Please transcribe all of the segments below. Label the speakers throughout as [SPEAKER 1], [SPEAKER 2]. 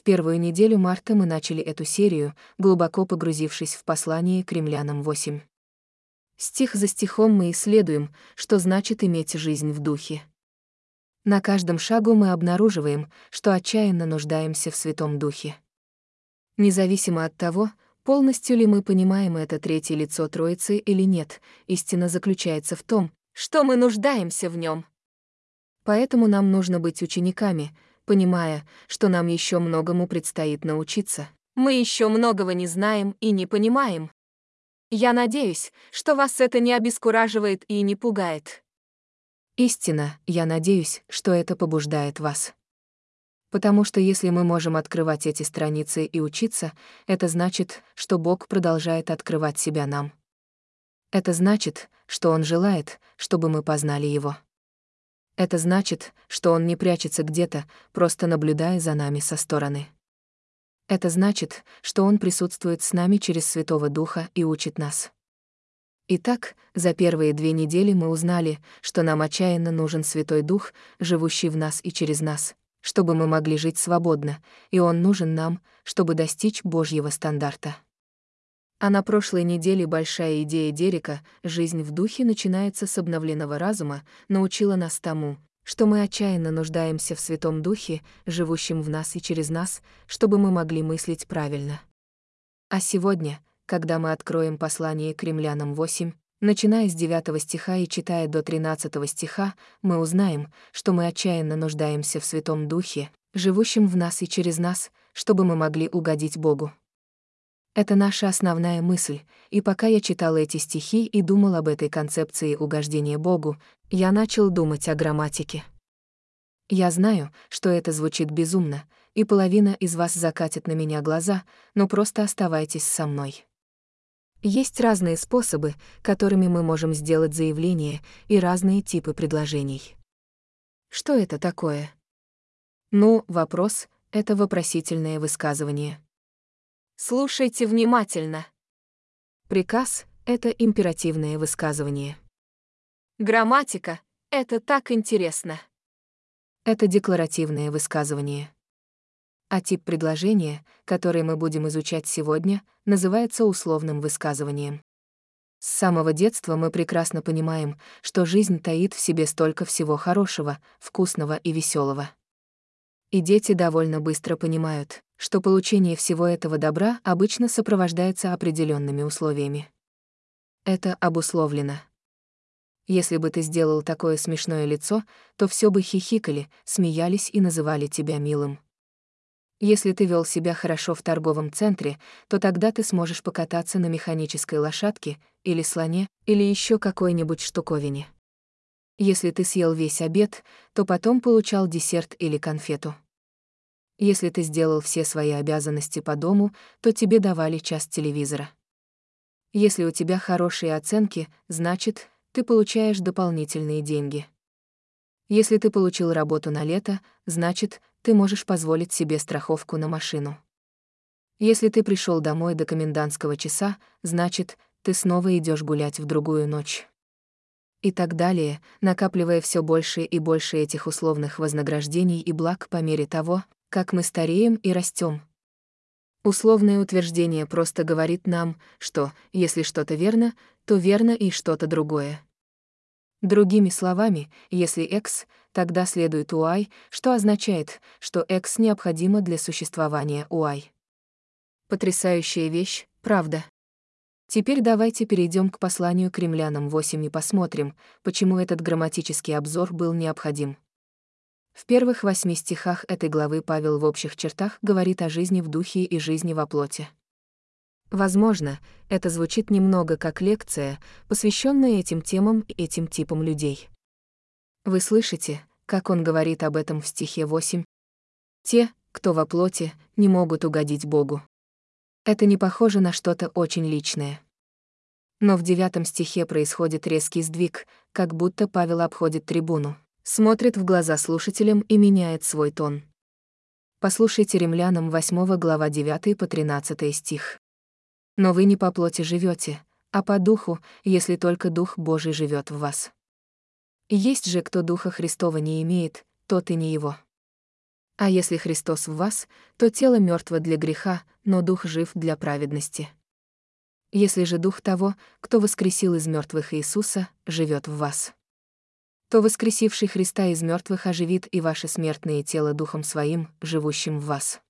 [SPEAKER 1] В первую неделю марта мы начали эту серию, глубоко погрузившись в послание к римлянам 8. Стих за стихом мы исследуем, что значит иметь жизнь в духе. На каждом шагу мы обнаруживаем, что отчаянно нуждаемся в Святом Духе. Независимо от того, полностью ли мы понимаем это третье лицо Троицы или нет, истина заключается в том, что мы нуждаемся в нем. Поэтому нам нужно быть учениками, понимая, что нам еще многому предстоит научиться. Мы еще многого не знаем и не понимаем. Я надеюсь, что вас это не обескураживает и не пугает. Истина, я надеюсь, что это побуждает вас. Потому что если мы можем открывать эти страницы и учиться, это значит, что Бог продолжает открывать себя нам. Это значит, что Он желает, чтобы мы познали Его. Это значит, что Он не прячется где-то, просто наблюдая за нами со стороны. Это значит, что Он присутствует с нами через Святого Духа и учит нас. Итак, за первые две недели мы узнали, что нам отчаянно нужен Святой Дух, живущий в нас и через нас, чтобы мы могли жить свободно, и Он нужен нам, чтобы достичь Божьего стандарта. А на прошлой неделе большая идея Дерека «Жизнь в духе начинается с обновленного разума» научила нас тому, что мы отчаянно нуждаемся в Святом Духе, живущем в нас и через нас, чтобы мы могли мыслить правильно. А сегодня — когда мы откроем послание к римлянам 8, начиная с 9 стиха и читая до 13 стиха, мы узнаем, что мы отчаянно нуждаемся в Святом Духе, живущем в нас и через нас, чтобы мы могли угодить Богу. Это наша основная мысль, и пока я читал эти стихи и думал об этой концепции угождения Богу, я начал думать о грамматике. Я знаю, что это звучит безумно, и половина из вас закатит на меня глаза, но просто оставайтесь со мной. Есть разные способы, которыми мы можем сделать заявление, и разные типы предложений. Что это такое? Ну, вопрос — это вопросительное высказывание. Слушайте внимательно. Приказ — это императивное высказывание. Грамматика — это так интересно. Это декларативное высказывание. А тип предложения, который мы будем изучать сегодня, называется условным высказыванием. С самого детства мы прекрасно понимаем, что жизнь таит в себе столько всего хорошего, вкусного и веселого. И дети довольно быстро понимают, что получение всего этого добра обычно сопровождается определенными условиями. Это обусловлено. Если бы ты сделал такое смешное лицо, то все бы хихикали, смеялись и называли тебя милым. Если ты вел себя хорошо в торговом центре, то тогда ты сможешь покататься на механической лошадке или слоне, или еще какой-нибудь штуковине. Если ты съел весь обед, то потом получал десерт или конфету. Если ты сделал все свои обязанности по дому, то тебе давали час телевизора. Если у тебя хорошие оценки, значит, ты получаешь дополнительные деньги. Если ты получил работу на лето, значит, ты можешь позволить себе страховку на машину. Если ты пришел домой до комендантского часа, значит, ты снова идешь гулять в другую ночь. И так далее, накапливая все больше и больше этих условных вознаграждений и благ по мере того, как мы стареем и растем. Условное утверждение просто говорит нам, что, если что-то верно, то верно и что-то другое. Другими словами, если X, тогда следует Y, что означает, что X необходимо для существования Y. Потрясающая вещь, правда? Теперь давайте перейдем к посланию к римлянам 8 и посмотрим, почему этот грамматический обзор был необходим. В первых восьми стихах этой главы Павел в общих чертах говорит о жизни в духе и жизни во плоти. Возможно, это звучит немного как лекция, посвященная этим темам и этим типам людей. Вы слышите, как он говорит об этом в стихе 8? Те, кто во плоти, не могут угодить Богу. Это не похоже на что-то очень личное. Но в девятом стихе происходит резкий сдвиг, как будто Павел обходит трибуну, смотрит в глаза слушателям и меняет свой тон. Послушайте римлянам 8 глава 9 по 13 стих. Но вы не по плоти живете, а по духу, если только Дух Божий живет в вас. Есть же, кто Духа Христова не имеет, тот и не его. А если Христос в вас, то тело мертво для греха, но дух жив для праведности. Если же дух того, кто воскресил из мертвых Иисуса, живет в вас, то воскресивший Христа из мертвых оживит и ваше смертное тело духом своим, живущим в вас.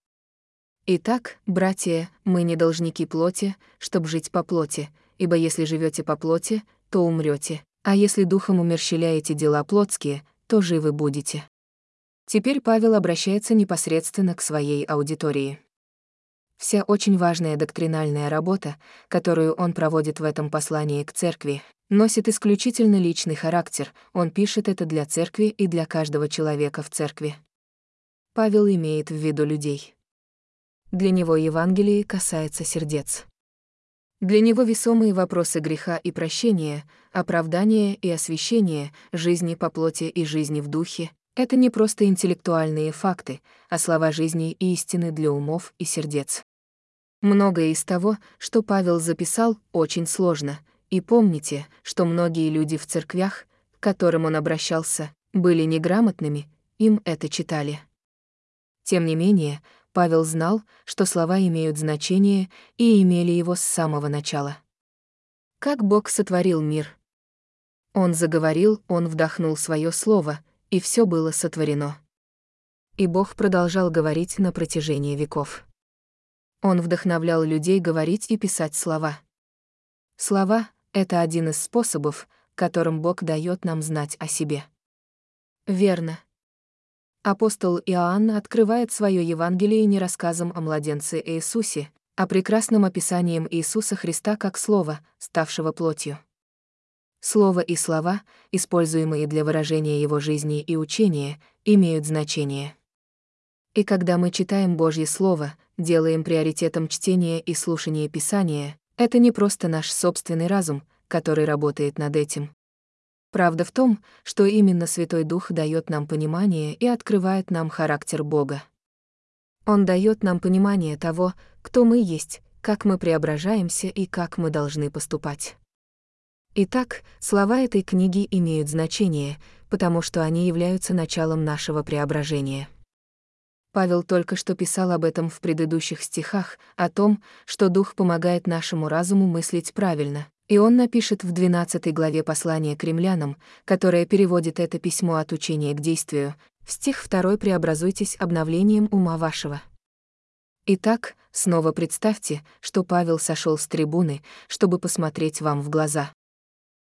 [SPEAKER 1] Итак, братья, мы не должники плоти, чтобы жить по плоти, ибо если живете по плоти, то умрете, а если духом умерщвляете дела плотские, то живы будете. Теперь Павел обращается непосредственно к своей аудитории. Вся очень важная доктринальная работа, которую он проводит в этом послании к церкви, носит исключительно личный характер, он пишет это для церкви и для каждого человека в церкви. Павел имеет в виду людей. Для него Евангелие касается сердец. Для него весомые вопросы греха и прощения, оправдания и освящения, жизни по плоти и жизни в духе, это не просто интеллектуальные факты, а слова жизни и истины для умов и сердец. Многое из того, что Павел записал, очень сложно, и помните, что многие люди в церквях, к которым он обращался, были неграмотными, им это читали. Тем не менее, Павел знал, что слова имеют значение и имели его с самого начала. Как Бог сотворил мир? Он заговорил, он вдохнул свое слово — и все было сотворено. И Бог продолжал говорить на протяжении веков. Он вдохновлял людей говорить и писать слова. Слова — это один из способов, которым Бог дает нам знать о себе. Верно. Апостол Иоанн открывает свое Евангелие не рассказом о младенце Иисусе, а прекрасным описанием Иисуса Христа как Слова, ставшего плотью. Слово и слова, используемые для выражения его жизни и учения, имеют значение. И когда мы читаем Божье Слово, делаем приоритетом чтение и слушание Писания, это не просто наш собственный разум, который работает над этим. Правда в том, что именно Святой Дух дает нам понимание и открывает нам характер Бога. Он дает нам понимание того, кто мы есть, как мы преображаемся и как мы должны поступать. Итак, слова этой книги имеют значение, потому что они являются началом нашего преображения. Павел только что писал об этом в предыдущих стихах, о том, что Дух помогает нашему разуму мыслить правильно, и он напишет в 12 главе послания к римлянам, которое переводит это письмо от учения к действию, в стих 2 «Преобразуйтесь обновлением ума вашего». Итак, снова представьте, что Павел сошел с трибуны, чтобы посмотреть вам в глаза.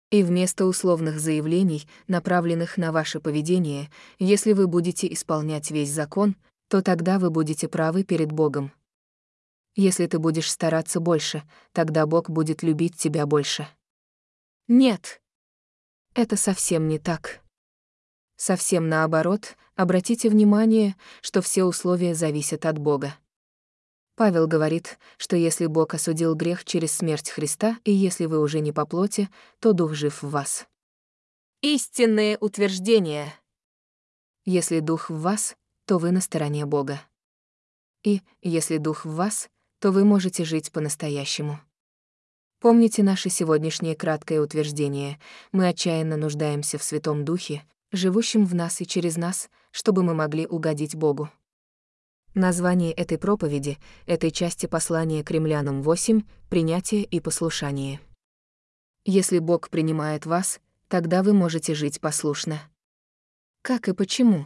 [SPEAKER 1] И вместо условных заявлений, направленных на ваше поведение, если вы будете исполнять весь закон, то тогда вы будете правы перед Богом. Если ты будешь стараться больше, тогда Бог будет любить тебя больше. Нет. Это совсем не так. Совсем наоборот, обратите внимание, что все условия зависят от Бога. Павел говорит, что если Бог осудил грех через смерть Христа, и если вы уже не по плоти, то Дух жив в вас. Истинные утверждения. Если Дух в вас, то вы на стороне Бога. И, если Дух в вас, то вы можете жить по-настоящему. Помните наше сегодняшнее краткое утверждение. Мы отчаянно нуждаемся в Святом Духе, живущем в нас и через нас, чтобы мы могли угодить Богу. Название этой проповеди, этой части послания к римлянам 8, принятие и послушание. Если Бог принимает вас, тогда вы можете жить послушно. Как и почему?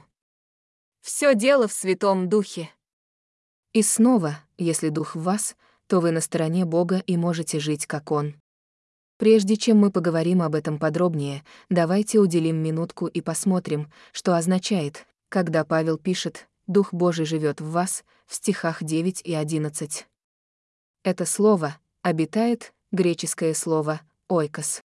[SPEAKER 1] Все дело в Святом Духе. И снова, если Дух в вас, то вы на стороне Бога и можете жить как Он. Прежде чем мы поговорим об этом подробнее, давайте уделим минутку и посмотрим, что означает, когда Павел пишет Дух Божий живет в вас, в стихах 9 и 11. Это слово «обитает» — греческое слово «ойкос».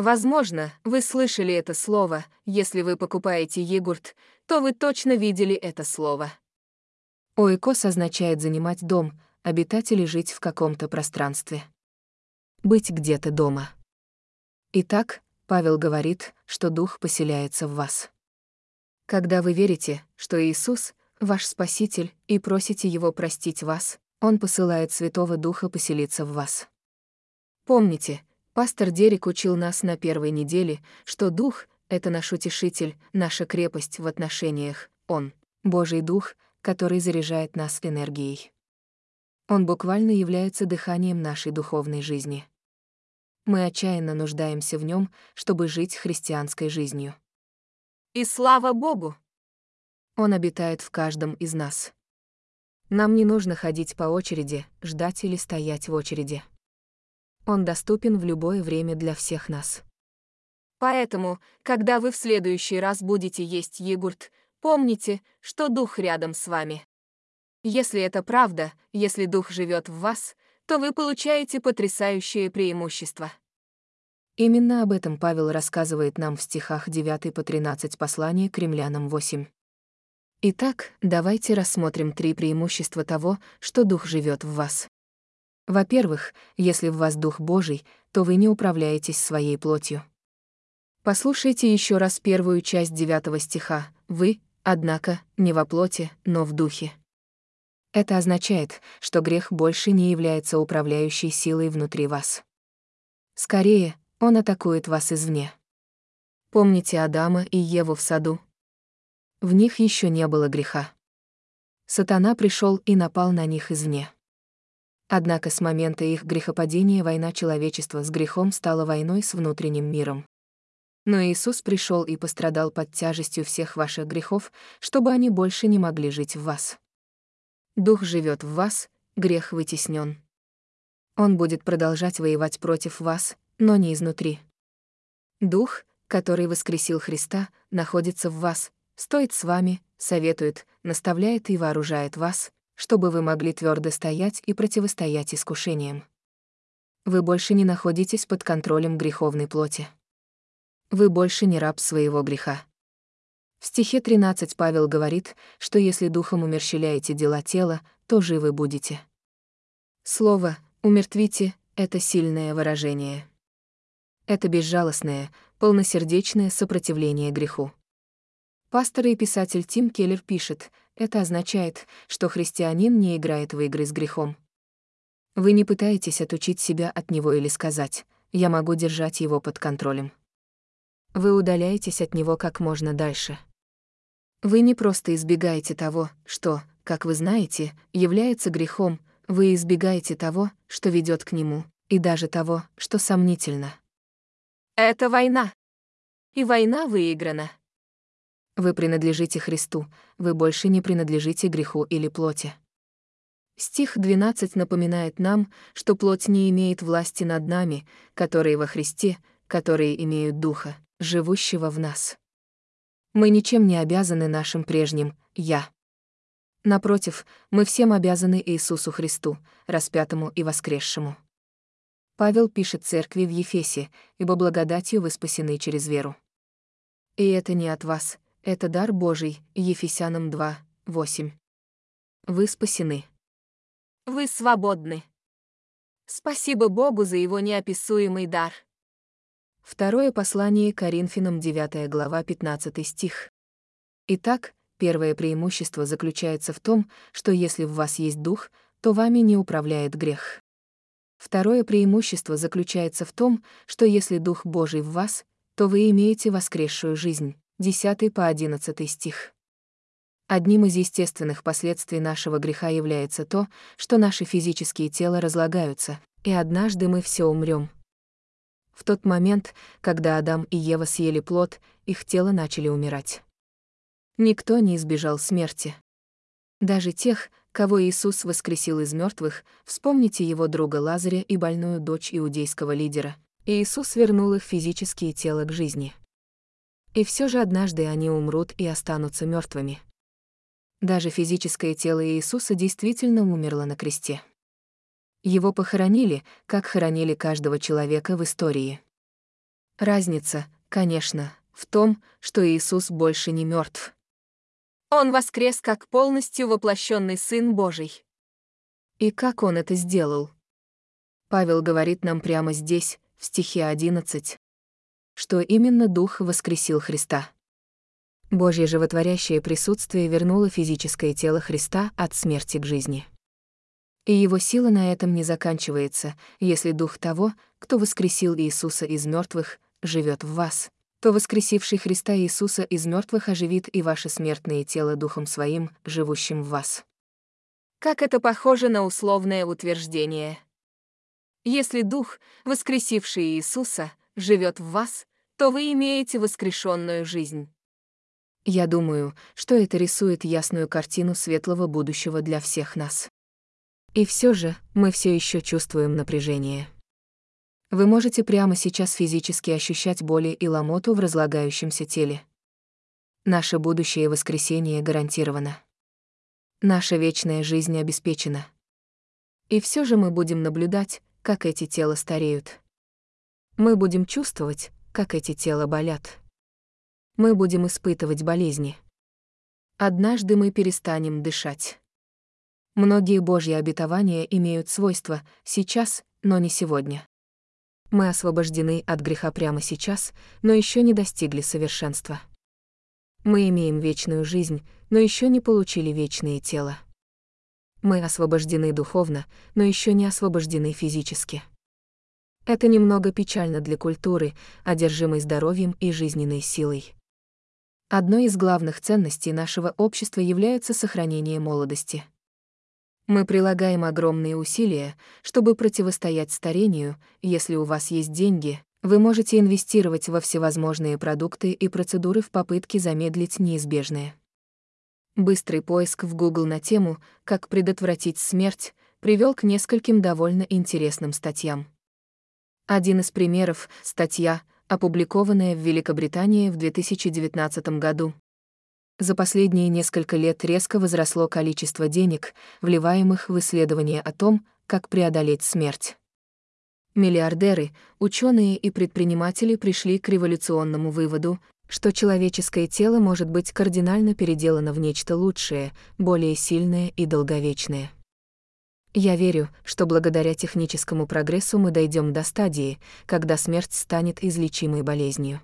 [SPEAKER 1] Возможно, вы слышали это слово, если вы покупаете йогурт, то вы точно видели это слово. Ойкос означает занимать дом, обитать или жить в каком-то пространстве. Быть где-то дома. Итак, Павел говорит, что Дух поселяется в вас. Когда вы верите, что Иисус — ваш Спаситель, и просите Его простить вас, Он посылает Святого Духа поселиться в вас. Помните, пастор Дерек учил нас на первой неделе, что Дух — это наш утешитель, наша крепость в отношениях, Он — Божий Дух, который заряжает нас энергией. Он буквально является дыханием нашей духовной жизни. Мы отчаянно нуждаемся в нем, чтобы жить христианской жизнью.
[SPEAKER 2] И слава Богу!
[SPEAKER 1] Он обитает в каждом из нас. Нам не нужно ходить по очереди, ждать или стоять в очереди. Он доступен в любое время для всех нас.
[SPEAKER 2] Поэтому, когда вы в следующий раз будете есть йогурт, помните, что дух рядом с вами. Если это правда, если дух живет в вас, то вы получаете потрясающее преимущество.
[SPEAKER 1] Именно об этом Павел рассказывает нам в стихах 9 по 13 послания к римлянам 8. Итак, давайте рассмотрим три преимущества того, что Дух живет в вас. Во-первых, если в вас Дух Божий, то вы не управляетесь своей плотью. Послушайте еще раз первую часть девятого стиха. Вы, однако, не во плоти, но в духе. Это означает, что грех больше не является управляющей силой внутри вас. Скорее, он атакует вас извне. Помните Адама и Еву в саду? В них еще не было греха. Сатана пришел и напал на них извне. Однако с момента их грехопадения война человечества с грехом стала войной с внутренним миром. Но Иисус пришел и пострадал под тяжестью всех ваших грехов, чтобы они больше не могли жить в вас. Дух живет в вас, грех вытеснен. Он будет продолжать воевать против вас, но не изнутри. Дух, который воскресил Христа, находится в вас, стоит с вами, советует, наставляет и вооружает вас, чтобы вы могли твердо стоять и противостоять искушениям. Вы больше не находитесь под контролем греховной плоти. Вы больше не раб своего греха. В стихе 13 Павел говорит, что если духом умерщвляете дела тела, то живы будете. Слово «умертвите» — это сильное выражение. Это безжалостное, полносердечное сопротивление греху. Пастор и писатель Тим Келлер пишет, это означает, что христианин не играет в игры с грехом. Вы не пытаетесь отучить себя от него или сказать «я могу держать его под контролем». Вы удаляетесь от него как можно дальше. Вы не просто избегаете того, что, как вы знаете, является грехом, вы избегаете того, что ведет к нему, и даже того, что сомнительно.
[SPEAKER 2] Это война. И война выиграна.
[SPEAKER 1] Вы принадлежите Христу, вы больше не принадлежите греху или плоти. Стих 12 напоминает нам, что плоть не имеет власти над нами, которые во Христе, которые имеют Духа, живущего в нас. Мы ничем не обязаны нашим прежним «я». Напротив, мы всем обязаны Иисусу Христу, распятому и воскресшему. Павел пишет церкви в Ефесе, «Ибо благодатью вы спасены через веру». И это не от вас, это дар Божий, Ефесянам 2, 8. Вы спасены.
[SPEAKER 2] Вы свободны. Спасибо Богу за его неописуемый дар.
[SPEAKER 1] Второе послание Коринфянам 9 глава 15 стих. Итак, первое преимущество заключается в том, что если в вас есть дух, то вами не управляет грех. Второе преимущество заключается в том, что если Дух Божий в вас, то вы имеете воскресшую жизнь. 10 по 11 стих. Одним из естественных последствий нашего греха является то, что наши физические тела разлагаются, и однажды мы все умрем. В тот момент, когда Адам и Ева съели плод, их тела начали умирать. Никто не избежал смерти. Даже тех, кого Иисус воскресил из мертвых, вспомните его друга Лазаря и больную дочь иудейского лидера. Иисус вернул их физические тела к жизни. И все же однажды они умрут и останутся мертвыми. Даже физическое тело Иисуса действительно умерло на кресте. Его похоронили, как хоронили каждого человека в истории. Разница, конечно, в том, что Иисус больше не мертв.
[SPEAKER 2] Он воскрес как полностью воплощенный Сын Божий.
[SPEAKER 1] И как он это сделал? Павел говорит нам прямо здесь, в стихе 11, что именно Дух воскресил Христа. Божье животворящее присутствие вернуло физическое тело Христа от смерти к жизни. И его сила на этом не заканчивается, если Дух того, кто воскресил Иисуса из мертвых, живет в вас, то воскресивший Христа Иисуса из мертвых оживит и ваше смертное тело Духом Своим, живущим в вас.
[SPEAKER 2] Как это похоже на условное утверждение. Если Дух, воскресивший Иисуса, живет в вас, то вы имеете воскрешенную жизнь.
[SPEAKER 1] Я думаю, что это рисует ясную картину светлого будущего для всех нас. И все же мы все еще чувствуем напряжение. Вы можете прямо сейчас физически ощущать боли и ломоту в разлагающемся теле. Наше будущее воскресение гарантировано. Наша вечная жизнь обеспечена. И все же мы будем наблюдать, как эти тела стареют. Мы будем чувствовать, как эти тела болят. Мы будем испытывать болезни. Однажды мы перестанем дышать. Многие Божьи обетования имеют свойства сейчас, но не сегодня. Мы освобождены от греха прямо сейчас, но еще не достигли совершенства. Мы имеем вечную жизнь, но еще не получили вечное тело. Мы освобождены духовно, но еще не освобождены физически. Это немного печально для культуры, одержимой здоровьем и жизненной силой. Одной из главных ценностей нашего общества является сохранение молодости. Мы прилагаем огромные усилия, чтобы противостоять старению, если у вас есть деньги, вы можете инвестировать во всевозможные продукты и процедуры в попытке замедлить неизбежное. Быстрый поиск в Google на тему «Как предотвратить смерть» привел к нескольким довольно интересным статьям. Один из примеров — статья, опубликованная в Великобритании в 2019 году. За последние несколько лет резко возросло количество денег, вливаемых в исследования о том, как преодолеть смерть. Миллиардеры, ученые и предприниматели пришли к революционному выводу, что человеческое тело может быть кардинально переделано в нечто лучшее, более сильное и долговечное. Я верю, что благодаря техническому прогрессу мы дойдем до стадии, когда смерть станет излечимой болезнью.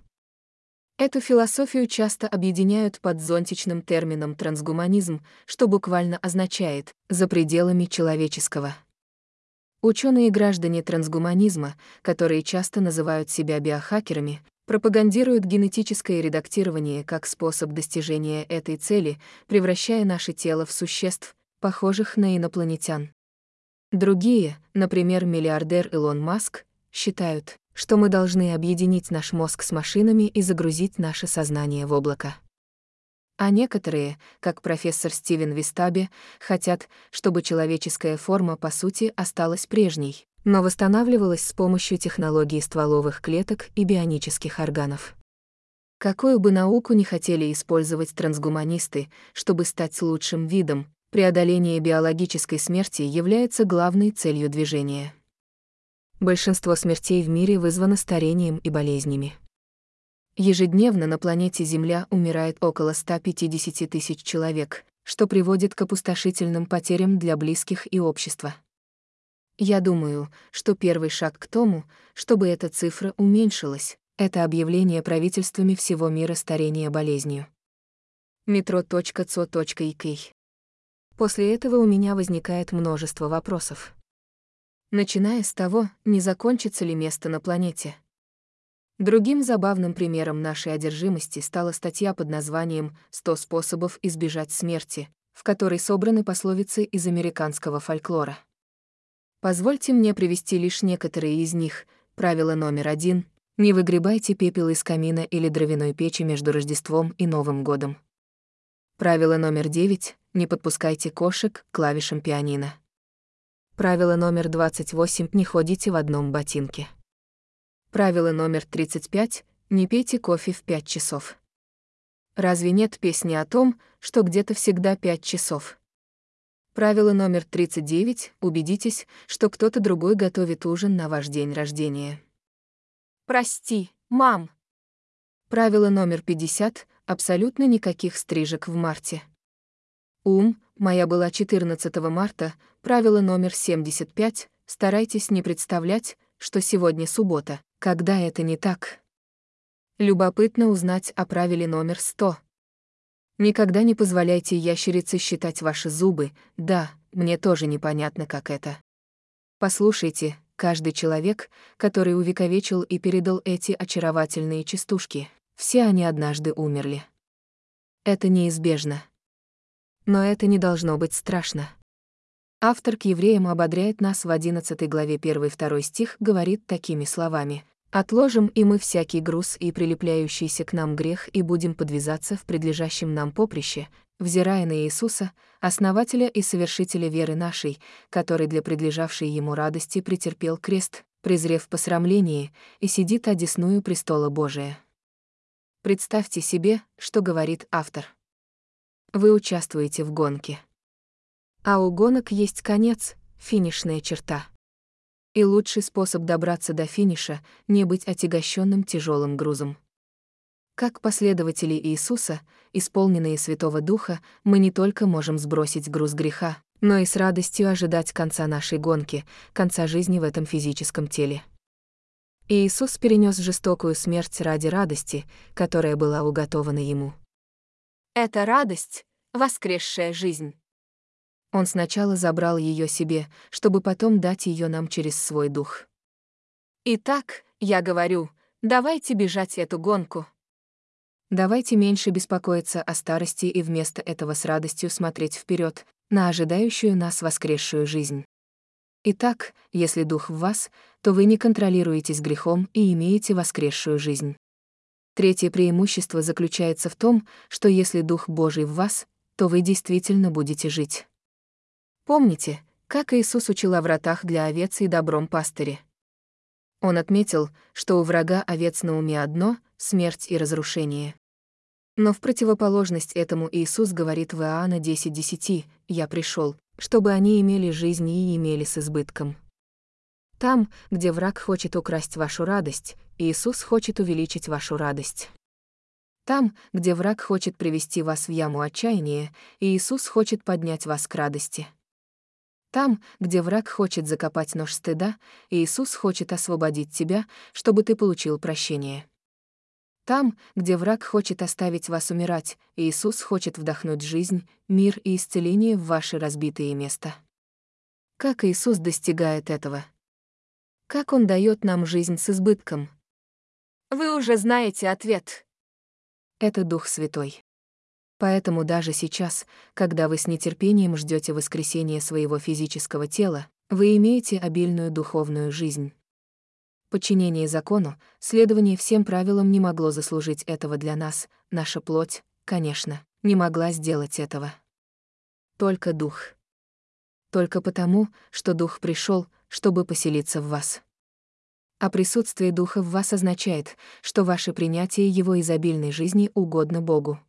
[SPEAKER 1] Эту философию часто объединяют под зонтичным термином трансгуманизм, что буквально означает «за пределами человеческого». Ученые граждане трансгуманизма, которые часто называют себя биохакерами, пропагандируют генетическое редактирование как способ достижения этой цели, превращая наше тело в существ, похожих на инопланетян. Другие, например, миллиардер Илон Маск, считают, что мы должны объединить наш мозг с машинами и загрузить наше сознание в облако. А некоторые, как профессор Стивен Вистаби, хотят, чтобы человеческая форма по сути осталась прежней, но восстанавливалась с помощью технологий стволовых клеток и бионических органов. Какую бы науку не хотели использовать трансгуманисты, чтобы стать лучшим видом, преодоление биологической смерти является главной целью движения. Большинство смертей в мире вызвано старением и болезнями. Ежедневно на планете Земля умирает около 150 тысяч человек, что приводит к опустошительным потерям для близких и общества. Я думаю, что первый шаг к тому, чтобы эта цифра уменьшилась, это объявление правительствами всего мира старения болезнью. metro.co.uk После этого у меня возникает множество вопросов. Начиная с того, не закончится ли место на планете. Другим забавным примером нашей одержимости стала статья под названием «100 способов избежать смерти», в которой собраны пословицы из американского фольклора. Позвольте мне привести лишь некоторые из них. Правило номер один — не выгребайте пепел из камина или дровяной печи между Рождеством и Новым годом. Правило номер девять — не подпускайте кошек к клавишам пианино. Правило номер 28 — не ходите в одном ботинке. Правило номер 35 — не пейте кофе в 5 часов. Разве нет песни о том, что где-то всегда 5 часов? Правило номер 39 — убедитесь, что кто-то другой готовит ужин на ваш день рождения.
[SPEAKER 2] Прости, мам.
[SPEAKER 1] Правило номер 50 — абсолютно никаких стрижек в марте. Ум, моя была 14 марта, правило номер 75 — старайтесь не представлять, что сегодня суббота, когда это не так. Любопытно узнать о правиле номер 100. Никогда не позволяйте ящерице считать ваши зубы, да, мне тоже непонятно, как это. Послушайте, каждый человек, который увековечил и передал эти очаровательные частушки, все они однажды умерли. Это неизбежно. Но это не должно быть страшно. Автор к евреям ободряет нас в 11 главе 1-2 стих, говорит такими словами. «Отложим и мы всякий груз и прилепляющийся к нам грех и будем подвязаться в предлежащем нам поприще, взирая на Иисуса, основателя и совершителя веры нашей, который для предлежавшей ему радости претерпел крест, презрев посрамление, и сидит одесную престола Божия». Представьте себе, что говорит автор. Вы участвуете в гонке. А у гонок есть конец, финишная черта. И лучший способ добраться до финиша — не быть отягощенным тяжелым грузом. Как последователи Иисуса, исполненные Святого Духа, мы не только можем сбросить груз греха, но и с радостью ожидать конца нашей гонки, конца жизни в этом физическом теле. Иисус перенес жестокую смерть ради радости, которая была уготована ему.
[SPEAKER 2] Это радость — воскресшая жизнь.
[SPEAKER 1] Он сначала забрал ее себе, чтобы потом дать ее нам через свой дух.
[SPEAKER 2] Итак, я говорю, давайте бежать эту гонку.
[SPEAKER 1] Давайте меньше беспокоиться о старости и вместо этого с радостью смотреть вперед на ожидающую нас воскресшую жизнь. Итак, если дух в вас, то вы не контролируетесь грехом и имеете воскресшую жизнь. Третье преимущество заключается в том, что если Дух Божий в вас, то вы действительно будете жить. Помните, как Иисус учил о вратах для овец и добром пастыре? Он отметил, что у врага овец на уме одно — смерть и разрушение. Но в противоположность этому Иисус говорит в Иоанна 10.10 «Я пришел, чтобы они имели жизнь и имели с избытком». Там, где враг хочет украсть вашу радость, Иисус хочет увеличить вашу радость. Там, где враг хочет привести вас в яму отчаяния, Иисус хочет поднять вас к радости. Там, где враг хочет закопать нож стыда, Иисус хочет освободить тебя, чтобы ты получил прощение. Там, где враг хочет оставить вас умирать, Иисус хочет вдохнуть жизнь, мир и исцеление в ваши разбитые места. Как Иисус достигает этого? Как Он дает нам жизнь с избытком?
[SPEAKER 2] Вы уже знаете ответ.
[SPEAKER 1] Это Дух Святой. Поэтому даже сейчас, когда вы с нетерпением ждете воскресения своего физического тела, вы имеете обильную духовную жизнь. Подчинение закону, следование всем правилам не могло заслужить этого для нас, наша плоть, конечно, не могла сделать этого. Только Дух. Только потому, что Дух пришел, чтобы поселиться в вас. А присутствие Духа в вас означает, что ваше принятие Его изобильной жизни угодно Богу.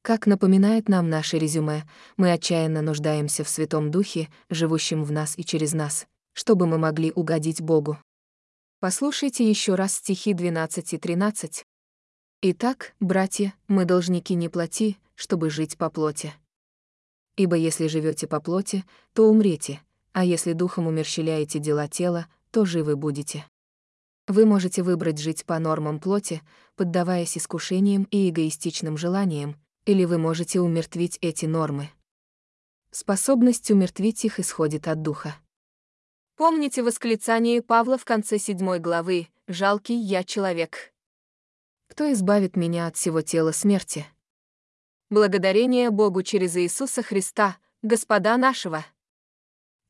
[SPEAKER 1] Как напоминает нам наше резюме, мы отчаянно нуждаемся в Святом Духе, живущем в нас и через нас, чтобы мы могли угодить Богу. Послушайте еще раз стихи 12 и 13. «Итак, братья, мы должники не плоти, чтобы жить по плоти. Ибо если живете по плоти, то умрете, а если духом умерщвляете дела тела, то живы будете». Вы можете выбрать жить по нормам плоти, поддаваясь искушениям и эгоистичным желаниям, или вы можете умертвить эти нормы. Способность умертвить их исходит от духа.
[SPEAKER 2] Помните восклицание Павла в конце седьмой главы «Жалкий я человек».
[SPEAKER 1] Кто избавит меня от всего тела смерти?
[SPEAKER 2] Благодарение Богу через Иисуса Христа, Господа нашего.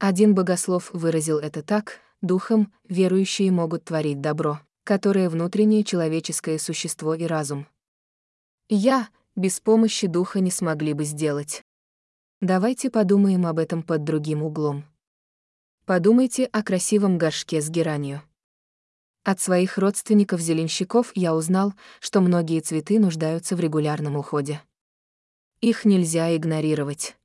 [SPEAKER 1] Один богослов выразил это так, духом верующие могут творить добро, которое внутреннее человеческое существо и разум. Я, без помощи духа не смогли бы сделать. Давайте подумаем об этом под другим углом. Подумайте о красивом горшке с геранью. От своих родственников-зеленщиков я узнал, что многие цветы нуждаются в регулярном уходе. Их нельзя игнорировать.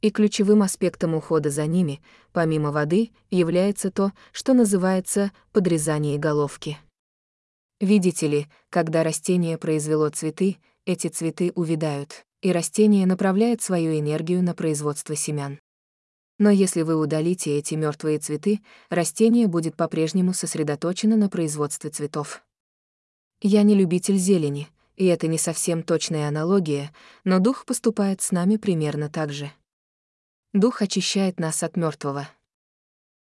[SPEAKER 1] И ключевым аспектом ухода за ними, помимо воды, является то, что называется подрезание головки. Видите ли, когда растение произвело цветы, эти цветы увядают, и растение направляет свою энергию на производство семян. Но если вы удалите эти мертвые цветы, растение будет по-прежнему сосредоточено на производстве цветов. Я не любитель зелени, и это не совсем точная аналогия, но дух поступает с нами примерно так же. Дух очищает нас от мертвого,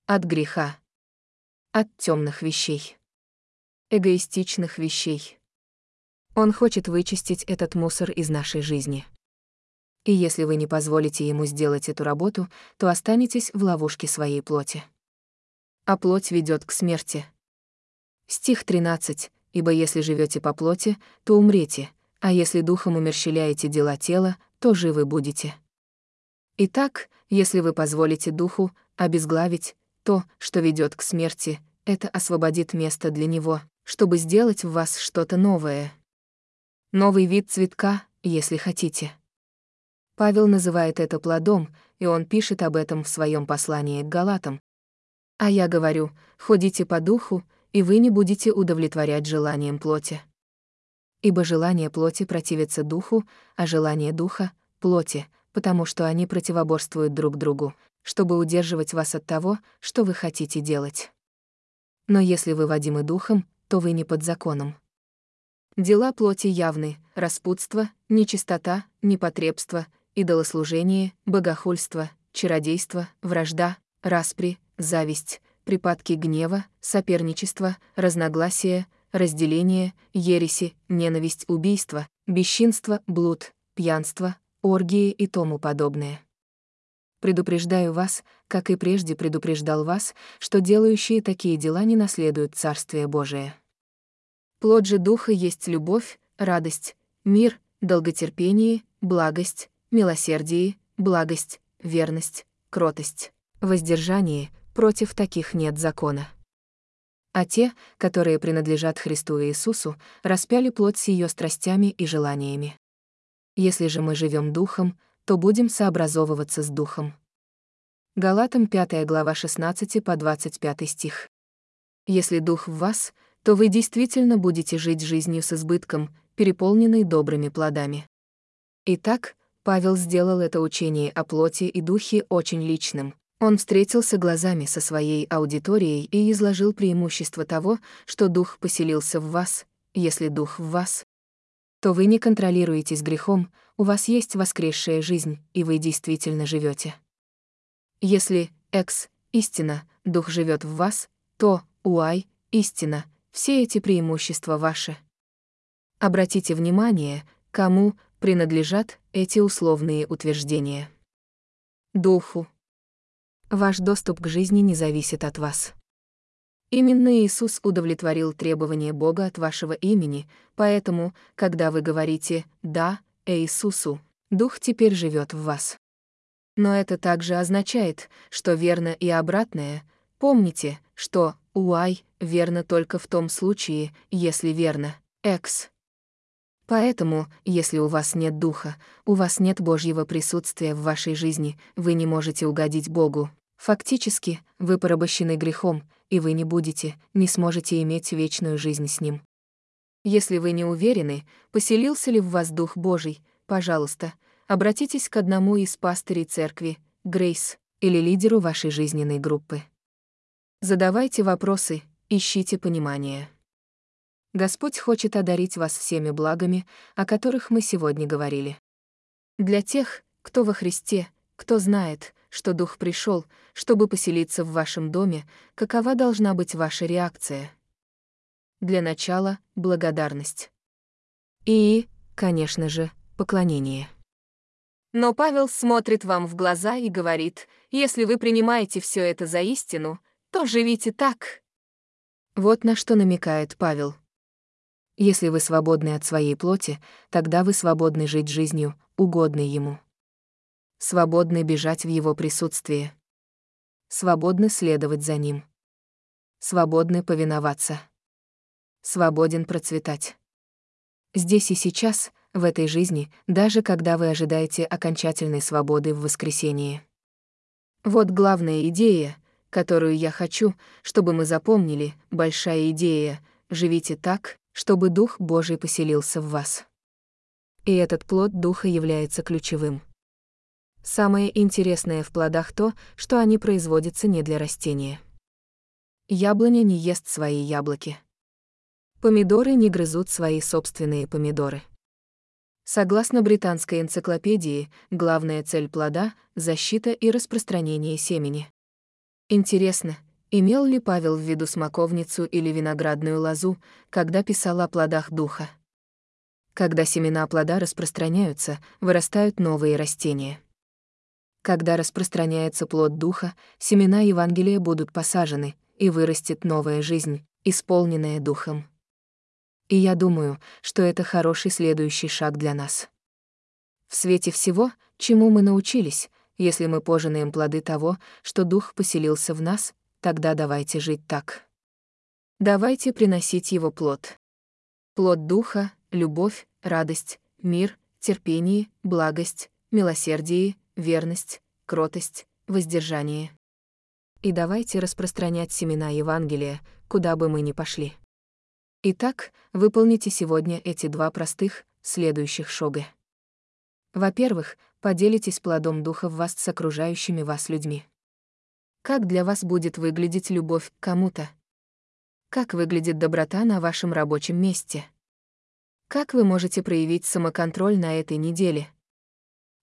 [SPEAKER 1] от греха, от темных вещей, эгоистичных вещей Он хочет вычистить этот мусор из нашей жизни. И если вы не позволите ему сделать эту работу, то останетесь в ловушке своей плоти. А плоть ведет к смерти. Стих 13. «Ибо если живете по плоти, то умрете, а если духом умерщвляете дела тела, то живы будете». Итак, если вы позволите духу обезглавить то, что ведет к смерти, это освободит место для него, чтобы сделать в вас что-то новое. Новый вид цветка, если хотите. Павел называет это плодом, и он пишет об этом в своем послании к Галатам. А я говорю, ходите по духу, и вы не будете удовлетворять желанием плоти. Ибо желание плоти противится духу, а желание духа — плоти, потому что они противоборствуют друг другу, чтобы удерживать вас от того, что вы хотите делать. Но если вы водимы духом, то вы не под законом. Дела плоти явны — распутство, нечистота, непотребство, идолослужение, богохульство, чародейство, вражда, распри, зависть, припадки гнева, соперничество, разногласия, разделение, ереси, ненависть, убийство, бесчинство, блуд, пьянство, оргии и тому подобное. Предупреждаю вас, как и прежде предупреждал вас, что делающие такие дела не наследуют Царствие Божие. Плод же Духа есть любовь, радость, мир, долготерпение, благость, милосердие, благость, верность, кротость, воздержание, против таких нет закона. А те, которые принадлежат Христу Иисусу, распяли плоть с ее страстями и желаниями. Если же мы живем духом, то будем сообразовываться с духом. Галатам 5 глава 16 по 25 стих. Если дух в вас, то вы действительно будете жить жизнью с избытком, переполненной добрыми плодами. Итак, Павел сделал это учение о плоти и духе очень личным. Он встретился глазами со своей аудиторией и изложил преимущество того, что дух поселился в вас, если дух в вас, то вы не контролируетесь грехом, у вас есть воскресшая жизнь, и вы действительно живете. Если экс истина, дух живет в вас, то уай истина, все эти преимущества ваши. Обратите внимание, кому принадлежат эти условные утверждения. Духу. Ваш доступ к жизни не зависит от вас. Именно Иисус удовлетворил требования Бога от вашего имени, поэтому, когда вы говорите «да» Иисусу, Дух теперь живет в вас. Но это также означает, что верно и обратное. Помните, что «уай» верно только в том случае, если верно «экс». Поэтому, если у вас нет духа, у вас нет Божьего присутствия в вашей жизни, вы не можете угодить Богу. Фактически, вы порабощены грехом, и вы не будете, не сможете иметь вечную жизнь с Ним. Если вы не уверены, поселился ли в вас Дух Божий, пожалуйста, обратитесь к одному из пастырей церкви, Грейс, или лидеру вашей жизненной группы. Задавайте вопросы, ищите понимание. Господь хочет одарить вас всеми благами, о которых мы сегодня говорили. Для тех, кто во Христе, кто знает, что Дух пришел, чтобы поселиться в вашем доме, какова должна быть ваша реакция? Для начала — благодарность. И, конечно же, поклонение. Но Павел смотрит вам в глаза и говорит, если вы принимаете все это за истину, то живите так. Вот на что намекает Павел. Если вы свободны от своей плоти, тогда вы свободны жить жизнью, угодной ему. Свободны бежать в его присутствии. Свободны следовать за ним. Свободны повиноваться. Свободен процветать. Здесь и сейчас, в этой жизни, даже когда вы ожидаете окончательной свободы в воскресении. Вот главная идея, которую я хочу, чтобы мы запомнили, большая идея — живите так, чтобы Дух Божий поселился в вас. И этот плод Духа является ключевым. Самое интересное в плодах то, что они производятся не для растения. Яблоня не ест свои яблоки. Помидоры не грызут свои собственные помидоры. Согласно британской энциклопедии, главная цель плода — защита и распространение семени. Интересно, Имел ли Павел в виду смоковницу или виноградную лозу, когда писал о плодах духа? Когда семена плода распространяются, вырастают новые растения. Когда распространяется плод Духа, семена Евангелия будут посажены, и вырастет новая жизнь, исполненная Духом. И я думаю, что это хороший следующий шаг для нас. В свете всего, чему мы научились, если мы пожинаем плоды того, что Дух поселился в нас, тогда давайте жить так. Давайте приносить его плод. Плод Духа — любовь, радость, мир, терпение, благость, милосердие, верность, кротость, воздержание. И давайте распространять семена Евангелия, куда бы мы ни пошли. Итак, выполните сегодня эти два простых, следующих шога. Во-первых, поделитесь плодом Духа в вас с окружающими вас людьми. Как для вас будет выглядеть любовь к кому-то? Как выглядит доброта на вашем рабочем месте? Как вы можете проявить самоконтроль на этой неделе?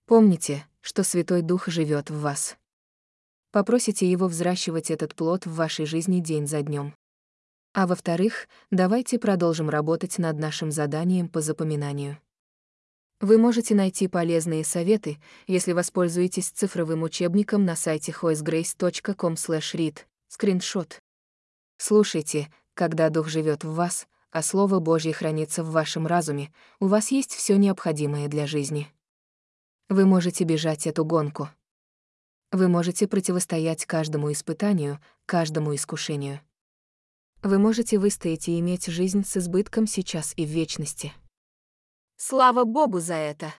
[SPEAKER 1] Помните, что Святой Дух живет в вас. Попросите его взращивать этот плод в вашей жизни день за днем. А во-вторых, давайте продолжим работать над нашим заданием по запоминанию. Вы можете найти полезные советы, если воспользуетесь цифровым учебником на сайте hoisgrace.com/read. Скриншот. Слушайте, когда Дух живет в вас, а Слово Божье хранится в вашем разуме, у вас есть все необходимое для жизни. Вы можете бежать эту гонку. Вы можете противостоять каждому испытанию, каждому искушению. Вы можете выстоять и иметь жизнь с избытком сейчас и в вечности.
[SPEAKER 2] Слава Богу за это!